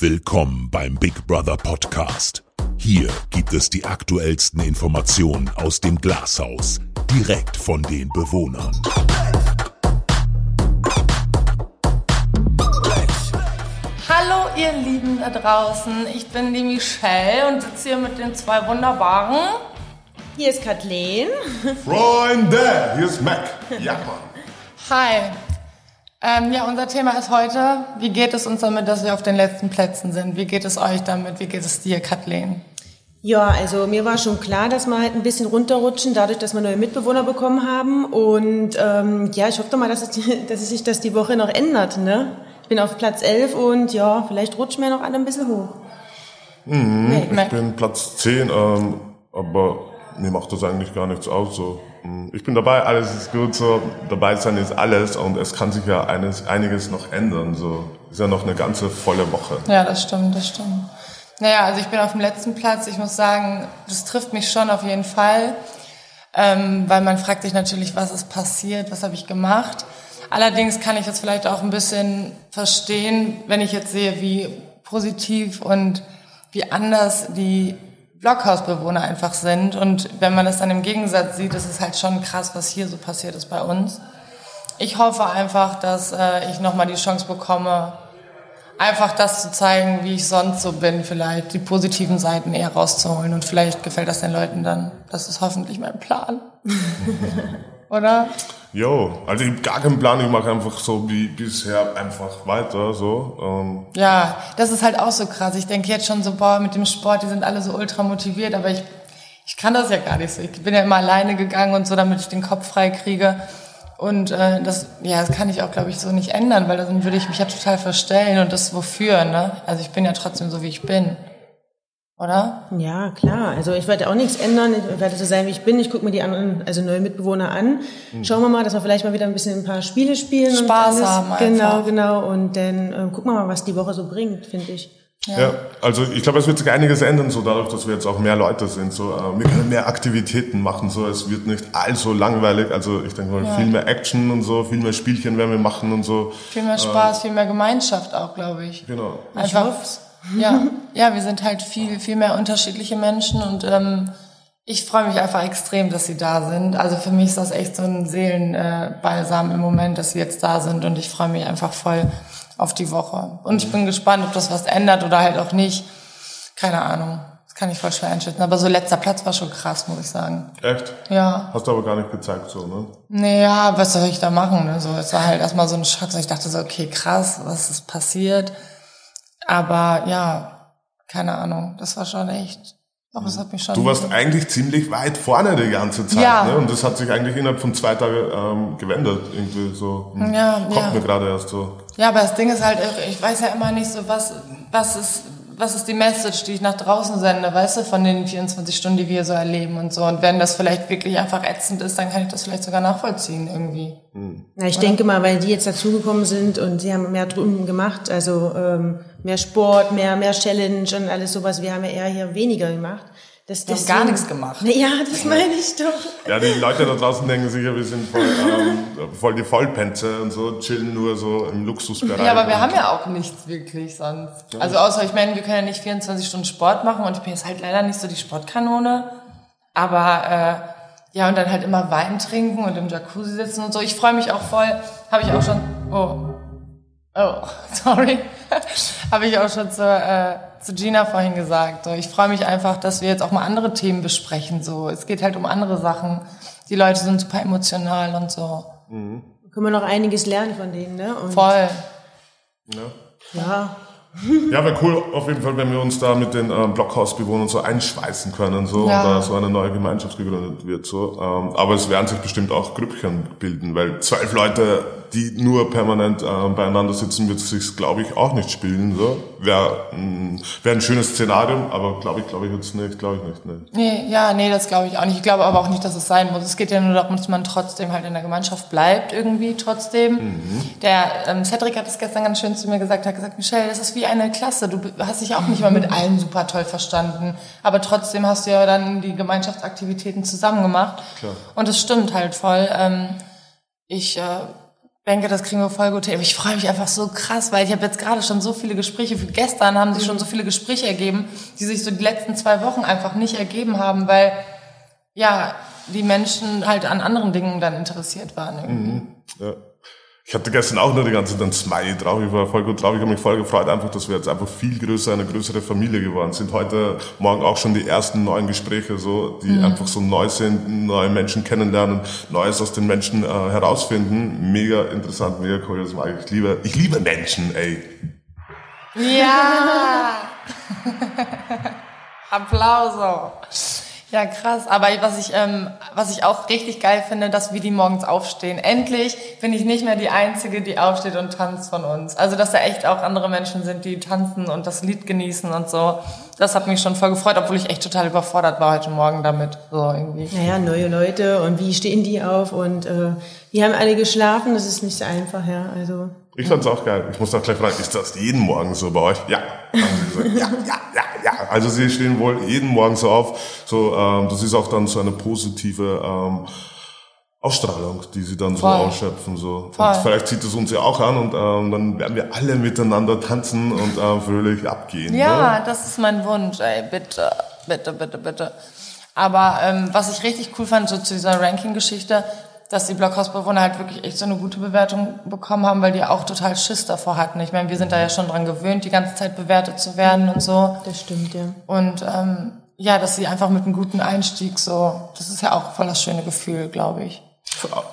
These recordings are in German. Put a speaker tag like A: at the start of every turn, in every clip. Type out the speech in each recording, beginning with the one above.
A: Willkommen beim Big Brother Podcast. Hier gibt es die aktuellsten Informationen aus dem Glashaus, direkt von den Bewohnern.
B: Hallo ihr Lieben da draußen, ich bin die Michelle und sitze hier mit den zwei wunderbaren.
C: Hier ist Kathleen.
D: Freunde, hier ist Mac. Ja, Mann.
B: Hi. Ähm, ja, unser Thema ist heute, wie geht es uns damit, dass wir auf den letzten Plätzen sind? Wie geht es euch damit? Wie geht es dir, Kathleen?
C: Ja, also mir war schon klar, dass wir halt ein bisschen runterrutschen, dadurch, dass wir neue Mitbewohner bekommen haben. Und ähm, ja, ich hoffe doch mal, dass, es, dass sich das die Woche noch ändert. Ne? Ich bin auf Platz 11 und ja, vielleicht rutschen wir noch alle ein bisschen hoch.
D: Mhm,
B: Nee,
D: ich bin Platz 10, ähm, aber mir macht das eigentlich gar nichts aus. So. Mhm, Ich bin dabei, alles ist gut, so dabei sein ist alles und es kann sich ja eines, einiges noch ändern. So ist ja noch eine ganze volle Woche.
B: Ja, das stimmt, das stimmt. Naja, also ich bin auf dem letzten Platz. Ich muss sagen, das trifft mich schon auf jeden Fall, ähm, weil man fragt sich natürlich, was ist passiert, was habe ich gemacht. Allerdings kann ich das vielleicht auch ein bisschen verstehen, wenn ich jetzt sehe, wie positiv und wie anders die Blockhausbewohner einfach sind. Und wenn man das dann im Gegensatz sieht, ist es halt schon krass, was hier so passiert ist bei uns. Ich hoffe einfach, dass äh, ich nochmal die Chance bekomme, einfach das zu zeigen, wie ich sonst so bin, vielleicht die positiven Seiten eher rauszuholen und vielleicht gefällt das den Leuten dann. Das ist hoffentlich mein Plan. Oder?
D: Jo, also ich habe gar keinen Plan, ich mache einfach so wie bisher einfach weiter. So. Ähm,
B: Ja, das ist halt auch so krass. Ich denke jetzt schon so, boah, mit dem Sport, die sind alle so ultra motiviert, aber ich, ich kann das ja gar nicht so. Ich bin ja immer alleine gegangen und so, damit ich den Kopf frei kriege. Und äh, das, ja, das kann ich auch, glaube ich, so nicht ändern, weil dann würde ich mich ja total verstellen und das wofür, ne? Also ich bin ja trotzdem so, wie ich bin. Oder?
C: Ja, klar. Also ich werde auch nichts ändern. Ich werde so sein, wie ich bin. Ich gucke mir die anderen, also neue Mitbewohner an. Schauen wir mal, dass wir vielleicht mal wieder ein bisschen ein paar Spiele spielen. und
B: Spaß
C: alles.
B: haben
C: Genau,
B: einfach.
C: genau. Und dann äh, gucken wir mal, was die Woche so bringt, finde ich.
D: Ja. also ich glaube, es wird sich einiges ändern, so dadurch, dass wir jetzt auch mehr Leute sind. So, äh, wir können mehr Aktivitäten machen, so es wird nicht allzu langweilig. Also ich denke mal, viel mehr Action und so, viel mehr Spielchen werden wir machen und so.
B: Viel mehr Spaß, viel mehr Gemeinschaft auch, glaube ich.
D: Genau.
B: Einfach, ja, ja, wir sind halt viel, viel mehr unterschiedliche Menschen und ähm, ich freue mich einfach extrem, dass sie da sind. Also für mich ist das echt so ein Seelenbalsam äh, im Moment, dass sie jetzt da sind und ich freue mich einfach voll auf die Woche. Und ich bin gespannt, ob das was ändert oder halt auch nicht. Keine Ahnung. Das kann ich voll schwer einschätzen. Aber so letzter Platz war schon krass, muss ich sagen.
D: Echt?
B: Ja.
D: Hast du aber gar nicht gezeigt, so, ne?
B: Naja, was soll ich da machen? Ne? So, es war halt erstmal so ein Schock. So, ich dachte so, okay, krass, was ist passiert? Aber ja, keine Ahnung. Das war schon echt. Doch, das hat mich schon.
D: Du warst eigentlich ziemlich weit vorne die ganze Zeit,
B: Ja.
D: ne? Und das hat sich eigentlich innerhalb von zwei Tagen ähm, gewendet, irgendwie so. Hm.
B: Ja,
D: Kommt
B: ja.
D: mir gerade erst so.
B: Ja, aber das Ding ist halt, ich weiß ja immer nicht so, was, was ist, was ist die Message, die ich nach draußen sende, weißt du, von den 24 Stunden, die wir so erleben und so. Und wenn das vielleicht wirklich einfach ätzend ist, dann kann ich das vielleicht sogar nachvollziehen irgendwie.
C: Na, ich denke mal, weil die jetzt dazugekommen sind und sie haben mehr drüben gemacht, also ähm, mehr Sport, mehr, mehr Challenge und alles sowas. Wir haben ja eher hier weniger gemacht. Das,
B: Wir haben gar nichts gemacht.
C: Na, ja, das meine ich doch.
D: Ja, die Leute da draußen denken sicher, wir sind voll, ähm, voll die Vollpenze und so, chillen nur so im Luxusbereich.
B: Ja, aber wir haben ja auch nichts wirklich sonst. Also außer, ich meine, wir können ja nicht 24 Stunden Sport machen und ich bin jetzt halt leider nicht so die Sportkanone. Aber äh, ja, und dann halt immer Wein trinken und im Jacuzzi sitzen und so. Ich freue mich auch voll. Habe ich auch schon. Oh. Oh, sorry. Habe ich auch schon zu, äh, zu Gina vorhin gesagt. So, ich freue mich einfach, dass wir jetzt auch mal andere Themen besprechen. So, es geht halt um andere Sachen. Die Leute sind super emotional und so.
C: Können wir noch einiges lernen von denen, ne? Und,
B: Voll.
D: Ja.
C: Ja,
D: Ja, wäre cool auf jeden Fall, wenn wir uns da mit den ähm, Blockhausbewohnern so einschweißen können so,
B: Ja.
D: und da so eine neue Gemeinschaft gegründet wird. So. Ähm, aber es werden sich bestimmt auch Grüppchen bilden, weil zwölf Leute, die nur permanent ähm, beieinander sitzen, wird sich glaube ich, auch nicht spielen. So. Wäre wär ein schönes Szenario, aber glaube ich, glaube ich jetzt nicht, glaube ich nicht. Ne.
B: Nee, ja, nee, das glaube ich auch nicht. Ich glaube aber auch nicht, dass es sein muss. Es geht ja nur darum, dass man trotzdem halt in der Gemeinschaft bleibt, irgendwie trotzdem. Der ähm, Cedric hat es gestern ganz schön zu mir gesagt, hat gesagt, Michelle, das ist wie eine Klasse. Du hast dich auch nicht mal mit allen super toll verstanden. Aber trotzdem hast du ja dann die Gemeinschaftsaktivitäten zusammen gemacht.
D: Klar.
B: Und das stimmt halt voll. Ähm, ich äh, denke, das kriegen wir voll gut hin. Ich freue mich einfach so krass, weil ich habe jetzt gerade schon so viele Gespräche. Für gestern haben sich schon so viele Gespräche ergeben, die sich so die letzten zwei Wochen einfach nicht ergeben haben, weil ja die Menschen halt an anderen Dingen dann interessiert waren. Irgendwie.
D: Mhm. Ja. Ich hatte gestern auch nur die ganze Zeit ein Smiley drauf. Ich war voll gut drauf. Ich habe mich voll gefreut, einfach, dass wir jetzt einfach viel größer, eine größere Familie geworden sind. Heute Morgen auch schon die ersten neuen Gespräche, so, die mhm. einfach so neu sind, neue Menschen kennenlernen, Neues aus den Menschen äh, herausfinden. Mega interessant, mega cool. Das mag ich. Ich liebe, ich liebe Menschen, ey.
B: Ja! Applauso. Ja, krass. Aber was ich, ähm, was ich auch richtig geil finde, dass wir die morgens aufstehen. Endlich bin ich nicht mehr die Einzige, die aufsteht und tanzt von uns. Also, dass da echt auch andere Menschen sind, die tanzen und das Lied genießen und so. Das hat mich schon voll gefreut, obwohl ich echt total überfordert war heute Morgen damit. So irgendwie.
C: Naja, neue Leute und wie stehen die auf und äh, die haben alle geschlafen. Das ist nicht so einfach, ja. Also.
D: Ich fand's auch geil. Ich muss auch gleich fragen, ist das jeden Morgen so bei euch? Ja. ja, ja, ja, ja. Also sie stehen wohl jeden Morgen so auf. So, ähm, das ist auch dann so eine positive ähm, Ausstrahlung, die sie dann Voll. so ausschöpfen. So. Und vielleicht zieht es uns ja auch an und ähm, dann werden wir alle miteinander tanzen und ähm, fröhlich abgehen.
B: Ja, ne? das ist mein Wunsch. Ey, bitte, bitte, bitte, bitte. Aber ähm, was ich richtig cool fand, so zu dieser Ranking-Geschichte, dass die Blockhausbewohner halt wirklich echt so eine gute Bewertung bekommen haben, weil die auch total Schiss davor hatten. Ich meine, wir sind da ja schon dran gewöhnt, die ganze Zeit bewertet zu werden und so.
C: Das stimmt, ja.
B: Und ähm, ja, dass sie einfach mit einem guten Einstieg so, das ist ja auch voll das schöne Gefühl, glaube ich.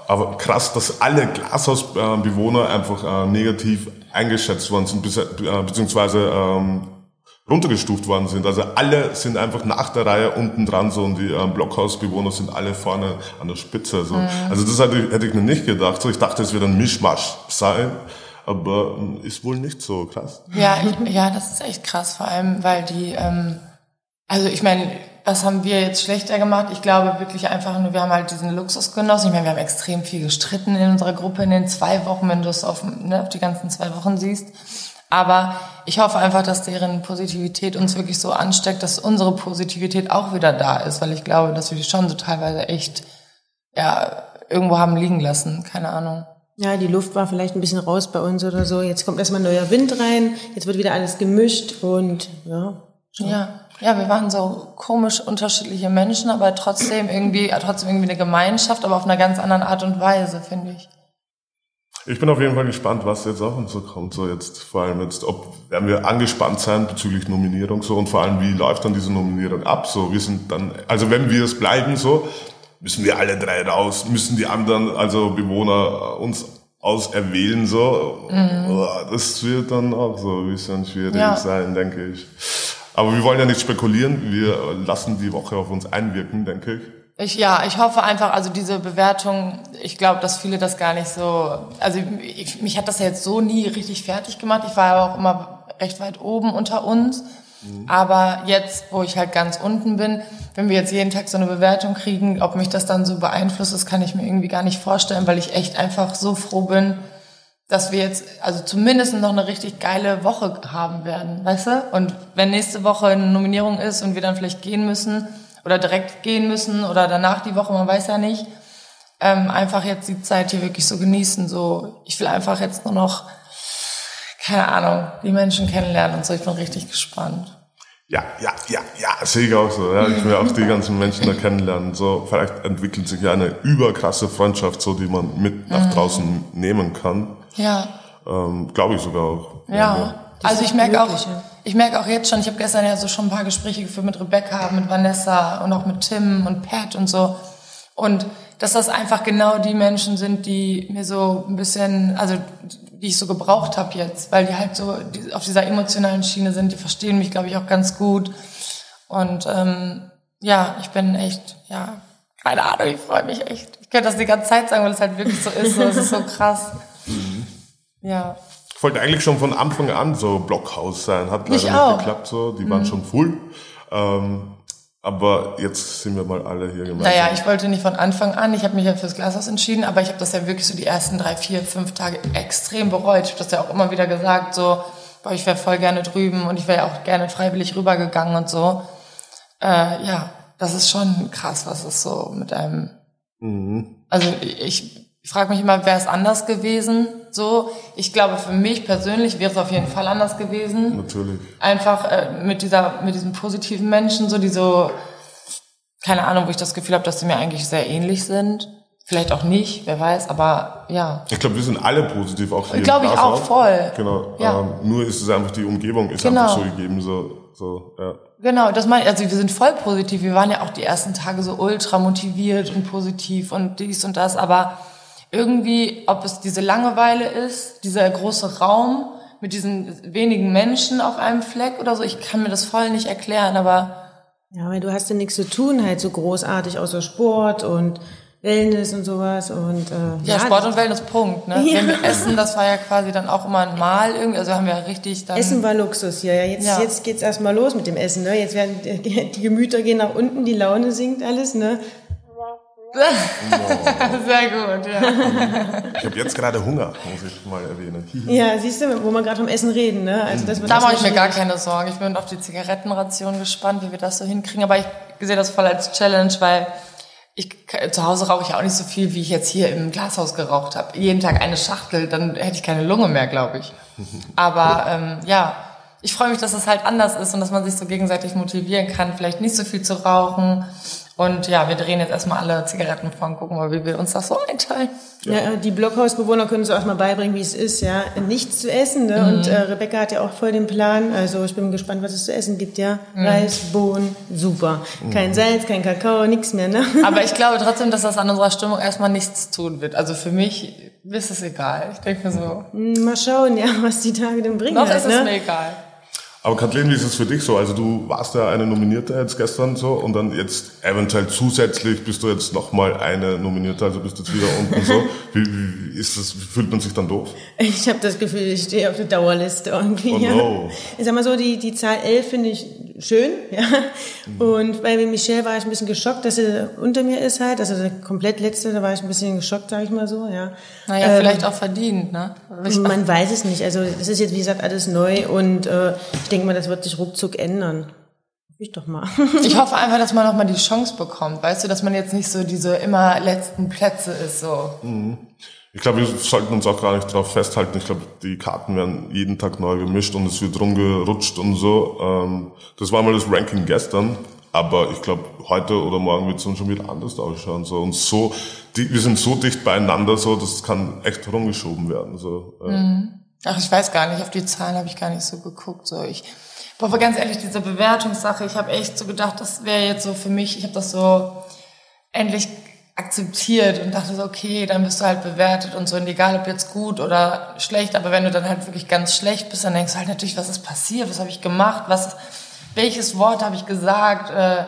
D: Aber krass, dass alle Glashausbewohner einfach äh, negativ eingeschätzt worden sind, äh, beziehungsweise ähm, runtergestuft worden sind. Also alle sind einfach nach der Reihe unten dran so und die ähm, Blockhausbewohner sind alle vorne an der Spitze. So. Mhm. Also das hätte ich, hätte ich mir nicht gedacht. So, ich dachte, es wird ein Mischmasch sein, aber ähm, ist wohl nicht so krass.
B: Ja, ich, ja, das ist echt krass, vor allem, weil die, ähm, also ich meine, was haben wir jetzt schlechter gemacht? Ich glaube wirklich einfach nur, wir haben halt diesen Luxus genossen. Ich meine, wir haben extrem viel gestritten in unserer Gruppe in den zwei Wochen, wenn du es auf, ne, auf die ganzen zwei Wochen siehst. Aber ich hoffe einfach, dass deren Positivität uns wirklich so ansteckt, dass unsere Positivität auch wieder da ist, weil ich glaube, dass wir die schon so teilweise echt, ja, irgendwo haben liegen lassen. Keine Ahnung.
C: Ja, die Luft war vielleicht ein bisschen raus bei uns oder so. Jetzt kommt erstmal neuer Wind rein. Jetzt wird wieder alles gemischt und ja.
B: Schon. Ja, ja, wir waren so komisch unterschiedliche Menschen, aber trotzdem irgendwie, trotzdem irgendwie eine Gemeinschaft, aber auf einer ganz anderen Art und Weise, finde ich.
D: Ich bin auf jeden Fall gespannt, was jetzt auf uns so kommt. So jetzt vor allem jetzt, ob werden wir angespannt sein bezüglich Nominierung so und vor allem wie läuft dann diese Nominierung ab? So wir sind dann, also wenn wir es bleiben so, müssen wir alle drei raus, müssen die anderen, also Bewohner uns auserwählen so. Mhm. Das wird dann auch so ein bisschen schwierig ja. sein, denke ich. Aber wir wollen ja nicht spekulieren. Wir lassen die Woche auf uns einwirken, denke ich.
B: Ich, ja, ich hoffe einfach, also diese Bewertung, ich glaube, dass viele das gar nicht so, also ich, mich hat das ja jetzt so nie richtig fertig gemacht. Ich war aber auch immer recht weit oben unter uns. Mhm. Aber jetzt, wo ich halt ganz unten bin, wenn wir jetzt jeden Tag so eine Bewertung kriegen, ob mich das dann so beeinflusst, das kann ich mir irgendwie gar nicht vorstellen, weil ich echt einfach so froh bin, dass wir jetzt also zumindest noch eine richtig geile Woche haben werden, weißt du? Und wenn nächste Woche eine Nominierung ist und wir dann vielleicht gehen müssen, oder direkt gehen müssen oder danach die Woche, man weiß ja nicht. Ähm, einfach jetzt die Zeit hier wirklich so genießen. So, ich will einfach jetzt nur noch, keine Ahnung, die Menschen kennenlernen und so. Ich bin richtig gespannt.
D: Ja, ja, ja, ja, sehe ich auch so. Ja. Ich will auch die ganzen Menschen da kennenlernen. So, vielleicht entwickelt sich ja eine überkrasse Freundschaft, so die man mit nach mhm. draußen nehmen kann.
B: Ja.
D: Ähm, Glaube ich sogar auch.
B: Ja. ja. Also ich merke auch, ich merke auch jetzt schon, ich habe gestern ja so schon ein paar Gespräche geführt mit Rebecca, mit Vanessa und auch mit Tim und Pat und so. Und dass das einfach genau die Menschen sind, die mir so ein bisschen, also die ich so gebraucht habe jetzt, weil die halt so auf dieser emotionalen Schiene sind, die verstehen mich, glaube ich, auch ganz gut. Und ähm, ja, ich bin echt, ja, keine Ahnung, ich freue mich echt. Ich könnte das die ganze Zeit sagen, weil es halt wirklich so ist. So, es ist so krass. Mhm. Ja.
D: Ich wollte eigentlich schon von Anfang an so Blockhaus sein, hat leider nicht auch. geklappt so, die mhm. waren schon full. Ähm, aber jetzt sind wir mal alle hier gemeinsam.
B: Naja, ich wollte nicht von Anfang an, ich habe mich ja fürs Glashaus entschieden, aber ich habe das ja wirklich so die ersten drei, vier, fünf Tage extrem bereut. Ich habe das ja auch immer wieder gesagt, so, boah, ich wäre voll gerne drüben und ich wäre ja auch gerne freiwillig rübergegangen und so. Äh, ja, das ist schon krass, was es so mit einem... Mhm. Also ich ich frage mich immer, wäre es anders gewesen? So, ich glaube, für mich persönlich wäre es auf jeden Fall anders gewesen.
D: Natürlich.
B: Einfach äh, mit dieser, mit diesen positiven Menschen, so die so, keine Ahnung, wo ich das Gefühl habe, dass sie mir eigentlich sehr ähnlich sind. Vielleicht auch nicht, wer weiß, aber ja.
D: Ich glaube, wir sind alle positiv auch hier.
B: Glaube ich auch voll.
D: Genau.
B: Ja.
D: Ähm, nur ist es einfach die Umgebung ist
B: Genau.
D: einfach so gegeben, so, so, ja.
B: Genau, das meine ich. Also wir sind voll positiv. Wir waren ja auch die ersten Tage so ultra motiviert und positiv und dies und das. Aber irgendwie, ob es diese Langeweile ist, dieser große Raum mit diesen wenigen Menschen auf einem Fleck oder so, ich kann mir das voll nicht erklären. Aber
C: Ja, weil du hast ja nichts zu tun, halt so großartig, außer Sport und Wellness und sowas und äh,
B: ja, Sport und Wellness, Punkt. Ne?
C: Ja.
B: Wenn wir essen, das war ja quasi dann auch immer ein Mal irgendwie. Also haben wir ja richtig dann...
C: Essen war Luxus hier. Ja, jetzt,
B: Ja.
C: jetzt geht's erstmal los mit dem Essen. Ne? Jetzt werden die Gemüter gehen nach unten, die Laune sinkt alles. Ne?
B: Sehr gut, ja.
D: Ich habe jetzt gerade Hunger, muss ich mal erwähnen.
C: Ja, siehst du, wo wir gerade vom Essen reden. Ne? Also das wird
B: Da
C: das
B: mache ich mir gar keine Sorgen. Ich bin auf die Zigarettenration gespannt, wie wir das so hinkriegen. Aber ich sehe das voll als Challenge, weil ich zu Hause rauche ich auch nicht so viel, wie ich jetzt hier im Glashaus geraucht habe. Jeden Tag eine Schachtel, dann hätte ich keine Lunge mehr, glaube ich. Aber ähm, ja, ich freue mich, dass es halt anders ist und dass man sich so gegenseitig motivieren kann, vielleicht nicht so viel zu rauchen. Und ja, wir drehen jetzt erstmal alle Zigaretten von, gucken mal, wie wir uns das so einteilen.
C: Ja, die Blockhausbewohner können uns auch mal beibringen, wie es ist, ja, nichts zu essen. Ne? Und äh, Rebecca hat ja auch voll den Plan. Also ich bin gespannt, was es zu essen gibt, ja. Reis, Bohnen, super. Kein Salz, kein Kakao, nichts mehr, ne?
B: Aber ich glaube trotzdem, dass das an unserer Stimmung erstmal nichts tun wird. Also für mich ist es egal. Ich denke mir so,
C: Mal schauen, ja, was die Tage denn bringen.
B: noch
C: halt,
B: ist es
C: ne?
B: mir egal.
D: Aber Kathleen, wie ist es für dich so? Also du warst ja eine Nominierte jetzt gestern so und dann jetzt eventuell zusätzlich bist du jetzt nochmal eine Nominierte, also bist du jetzt wieder unten so. Wie, wie ist das, wie fühlt man sich dann doof?
C: Ich habe das Gefühl, ich stehe auf der Dauerliste irgendwie.
D: Oh
C: ja.
D: no.
C: Ich sag mal so, die, die Zahl 11 finde ich schön. Ja. Und bei Michelle war ich ein bisschen geschockt, dass sie unter mir ist halt. Also der komplett letzte, da war ich ein bisschen geschockt, sage ich mal so. Ja.
B: Naja,
C: Ähm,
B: vielleicht auch verdient, ne? Ich,
C: Man weiß es nicht. Also das ist jetzt, wie gesagt, alles neu und äh, ich denke mal, das wird sich ruckzuck ändern. Ich doch mal.
B: ich hoffe einfach, dass man nochmal die Chance bekommt. Weißt du, dass man jetzt nicht so diese immer letzten Plätze ist, so.
D: Ich glaube, wir sollten uns auch gar nicht darauf festhalten. Ich glaube, die Karten werden jeden Tag neu gemischt und es wird rumgerutscht und so. Ähm, das war mal das Ranking gestern, aber ich glaube, heute oder morgen wird es dann schon wieder anders ausschauen. So. Und so, die, wir sind so dicht beieinander, so, das kann echt rumgeschoben werden. So. äh.
B: Ach, ich weiß gar nicht, auf die Zahlen habe ich gar nicht so geguckt. So, ich, boah, aber ganz ehrlich, diese Bewertungssache, ich habe echt so gedacht, das wäre jetzt so für mich, ich habe das so endlich akzeptiert und dachte so, okay, dann bist du halt bewertet und so, und egal ob jetzt gut oder schlecht, aber wenn du dann halt wirklich ganz schlecht bist, dann denkst du halt natürlich, was ist passiert, was habe ich gemacht, was, welches Wort habe ich gesagt, äh,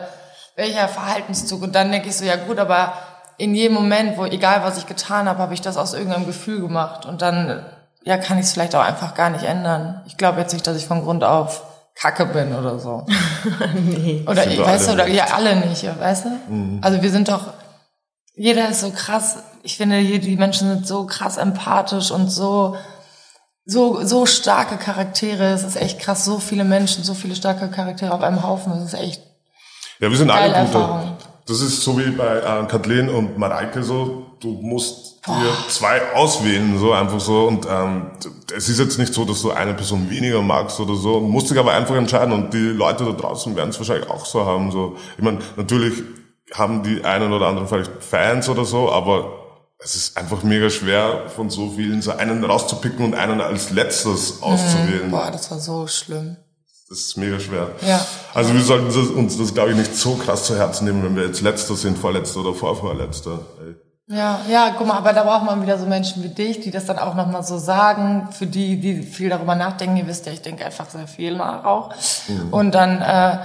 B: welcher Verhaltenszug und dann denke ich so, ja gut, aber in jedem Moment, wo egal was ich getan habe, habe ich das aus irgendeinem Gefühl gemacht und dann ja kann ich es vielleicht auch einfach gar nicht ändern. Ich glaube jetzt nicht, dass ich von Grund auf Kacke bin oder so.
C: nee.
B: Oder ich weißt du, oder ja alle nicht, ja, weißt du? Also wir sind doch jeder ist so krass. Ich finde, die Menschen sind so krass empathisch und so so so starke Charaktere. Es ist echt krass, so viele Menschen, so viele starke Charaktere auf einem Haufen. Das ist echt
D: Ja, wir sind alle gute.
B: Erfahrung.
D: Das ist so wie bei äh, Kathleen und Mareike so, du musst dir zwei auswählen, so einfach so. Und ähm, es ist jetzt nicht so, dass du eine Person weniger magst oder so. Du musst dich aber einfach entscheiden und die Leute da draußen werden es wahrscheinlich auch so haben. So. Ich meine, natürlich haben die einen oder anderen vielleicht Fans oder so, aber es ist einfach mega schwer, von so vielen so einen rauszupicken und einen als letztes auszuwählen.
B: boah, das war so schlimm.
D: Das ist mega schwer.
B: Ja.
D: Also wir sollten uns das, glaube ich, nicht so krass zu Herzen nehmen, wenn wir jetzt Letzter sind, Vorletzter oder Vorvorletzter. Ey.
B: Ja, ja, guck mal, aber da braucht man wieder so Menschen wie dich, die das dann auch nochmal so sagen, für die, die viel darüber nachdenken. Ihr wisst ja, ich denke einfach sehr viel nach auch. Und dann, äh,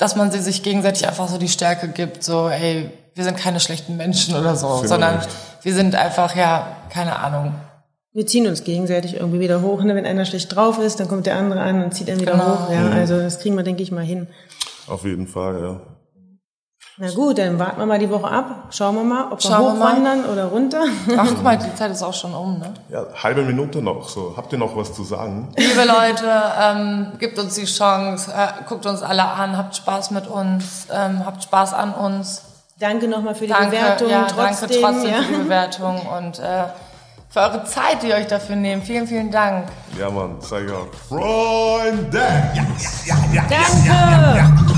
B: dass man sie sich gegenseitig einfach so die Stärke gibt, so, ey, wir sind keine schlechten Menschen oder so,
D: wir
B: sondern wir sind einfach, ja, keine Ahnung.
C: Wir ziehen uns gegenseitig irgendwie wieder hoch. Ne? Wenn einer schlecht drauf ist, dann kommt der andere an und zieht ihn wieder
B: Genau.
C: hoch. Ja, also das kriegen wir, denke ich, mal hin.
D: Auf jeden Fall, ja.
C: Na gut, dann warten wir mal die Woche ab. Schauen wir mal, ob wir
B: Schauen wir mal.
C: hochwandern oder runter.
B: Ach, guck mal, die Zeit ist auch schon um, ne?
D: Ja, halbe Minute noch. So, habt ihr noch was zu sagen?
B: Liebe Leute, ähm, gebt uns die Chance, äh, guckt uns alle an, habt Spaß mit uns, ähm, habt Spaß an uns.
C: Danke nochmal für die
B: Danke,
C: Bewertung.
B: ja,
C: trotzdem,
B: danke trotzdem
C: ja.
B: für die Bewertung und äh, für eure Zeit, die ihr euch dafür nehmt. Vielen, vielen Dank.
D: Ja, Mann, ich auch. Freunde!
C: Danke!